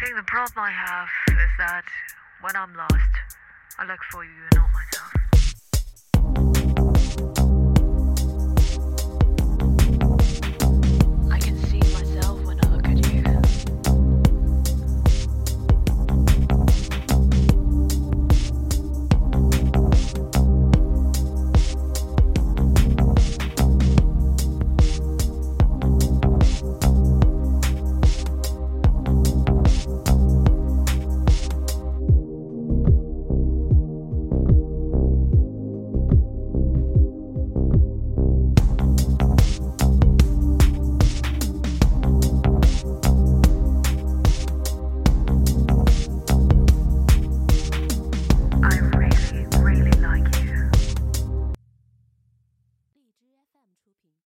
think the problem I have is that when I'm lost, I look for you, and not myself. fm 出品。